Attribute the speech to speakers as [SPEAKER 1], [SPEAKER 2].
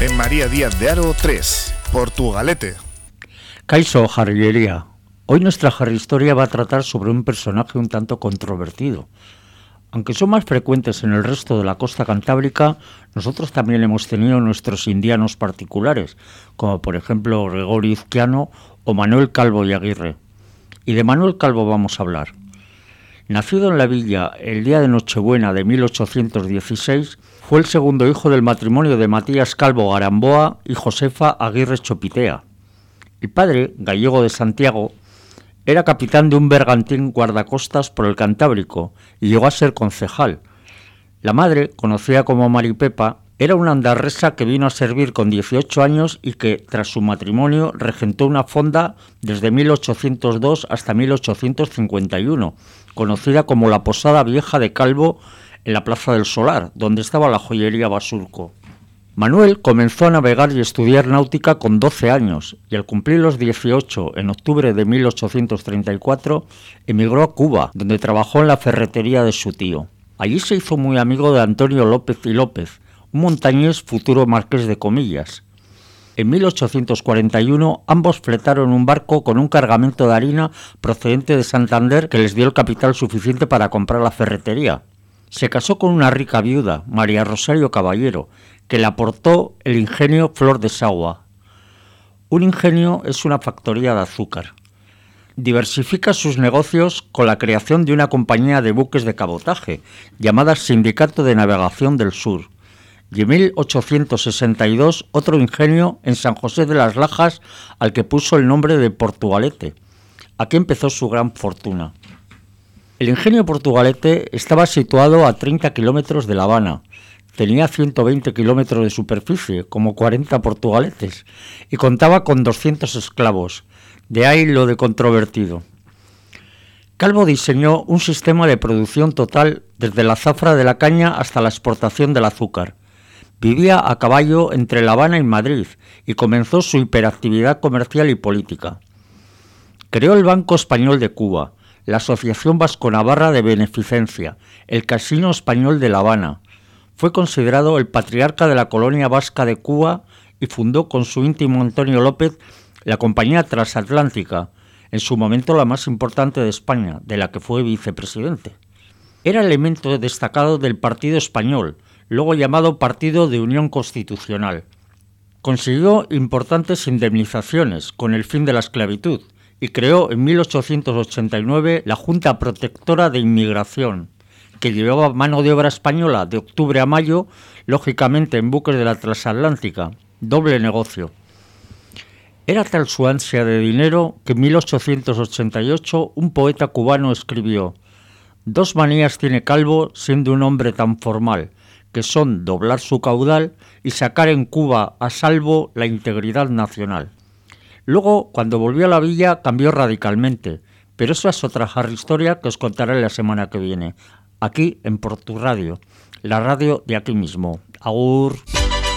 [SPEAKER 1] En María Díaz de Aro 3, Portugalete.
[SPEAKER 2] Caiso Jarrillería. Hoy nuestra Historia va a tratar sobre un personaje un tanto controvertido. Aunque son más frecuentes en el resto de la costa cantábrica, nosotros también hemos tenido nuestros indianos particulares, como por ejemplo Gregorio Izquiano o Manuel Calvo y Aguirre. Y de Manuel Calvo vamos a hablar. Nacido en la villa el día de Nochebuena de 1816, fue el segundo hijo del matrimonio de Matías Calvo Garamboa y Josefa Aguirre Chopitea. El padre, gallego de Santiago, era capitán de un bergantín guardacostas por el Cantábrico y llegó a ser concejal. La madre, conocida como Maripepa, era una andarresa que vino a servir con 18 años y que, tras su matrimonio, regentó una fonda desde 1802 hasta 1851, conocida como la Posada Vieja de Calvo en la Plaza del Solar, donde estaba la joyería Basurco. Manuel comenzó a navegar y estudiar náutica con 12 años y al cumplir los 18 en octubre de 1834 emigró a Cuba, donde trabajó en la ferretería de su tío. Allí se hizo muy amigo de Antonio López y López, un montañés futuro marqués de Comillas. En 1841 ambos fletaron un barco con un cargamento de harina procedente de Santander que les dio el capital suficiente para comprar la ferretería. Se casó con una rica viuda, María Rosario Caballero, que le aportó el ingenio Flor de Sagua. Un ingenio es una factoría de azúcar. Diversifica sus negocios con la creación de una compañía de buques de cabotaje llamada Sindicato de Navegación del Sur. Y en 1862 otro ingenio en San José de las Lajas al que puso el nombre de Portugalete. Aquí empezó su gran fortuna. El ingenio Portugalete estaba situado a 30 kilómetros de La Habana Tenía 120 kilómetros de superficie, como 40 portugaletes, y contaba con 200 esclavos. De ahí lo de controvertido. Calvo diseñó un sistema de producción total desde la zafra de la caña hasta la exportación del azúcar. Vivía a caballo entre La Habana y Madrid y comenzó su hiperactividad comercial y política. Creó el Banco Español de Cuba, la Asociación Vasco-Navarra de Beneficencia, el Casino Español de La Habana, fue considerado el patriarca de la colonia vasca de Cuba y fundó con su íntimo Antonio López la Compañía Transatlántica, en su momento la más importante de España, de la que fue vicepresidente. Era elemento destacado del Partido Español, luego llamado Partido de Unión Constitucional. Consiguió importantes indemnizaciones con el fin de la esclavitud y creó en 1889 la Junta Protectora de Inmigración, que llevaba mano de obra española de octubre a mayo, lógicamente en buques de la transatlántica, doble negocio. Era tal su ansia de dinero que en 1888 un poeta cubano escribió, Dos manías tiene Calvo siendo un hombre tan formal, que son doblar su caudal y sacar en Cuba a salvo la integridad nacional. Luego, cuando volvió a la villa, cambió radicalmente, pero esa es otra historia que os contaré la semana que viene aquí en Portu Radio, la radio de aquí mismo. Agur.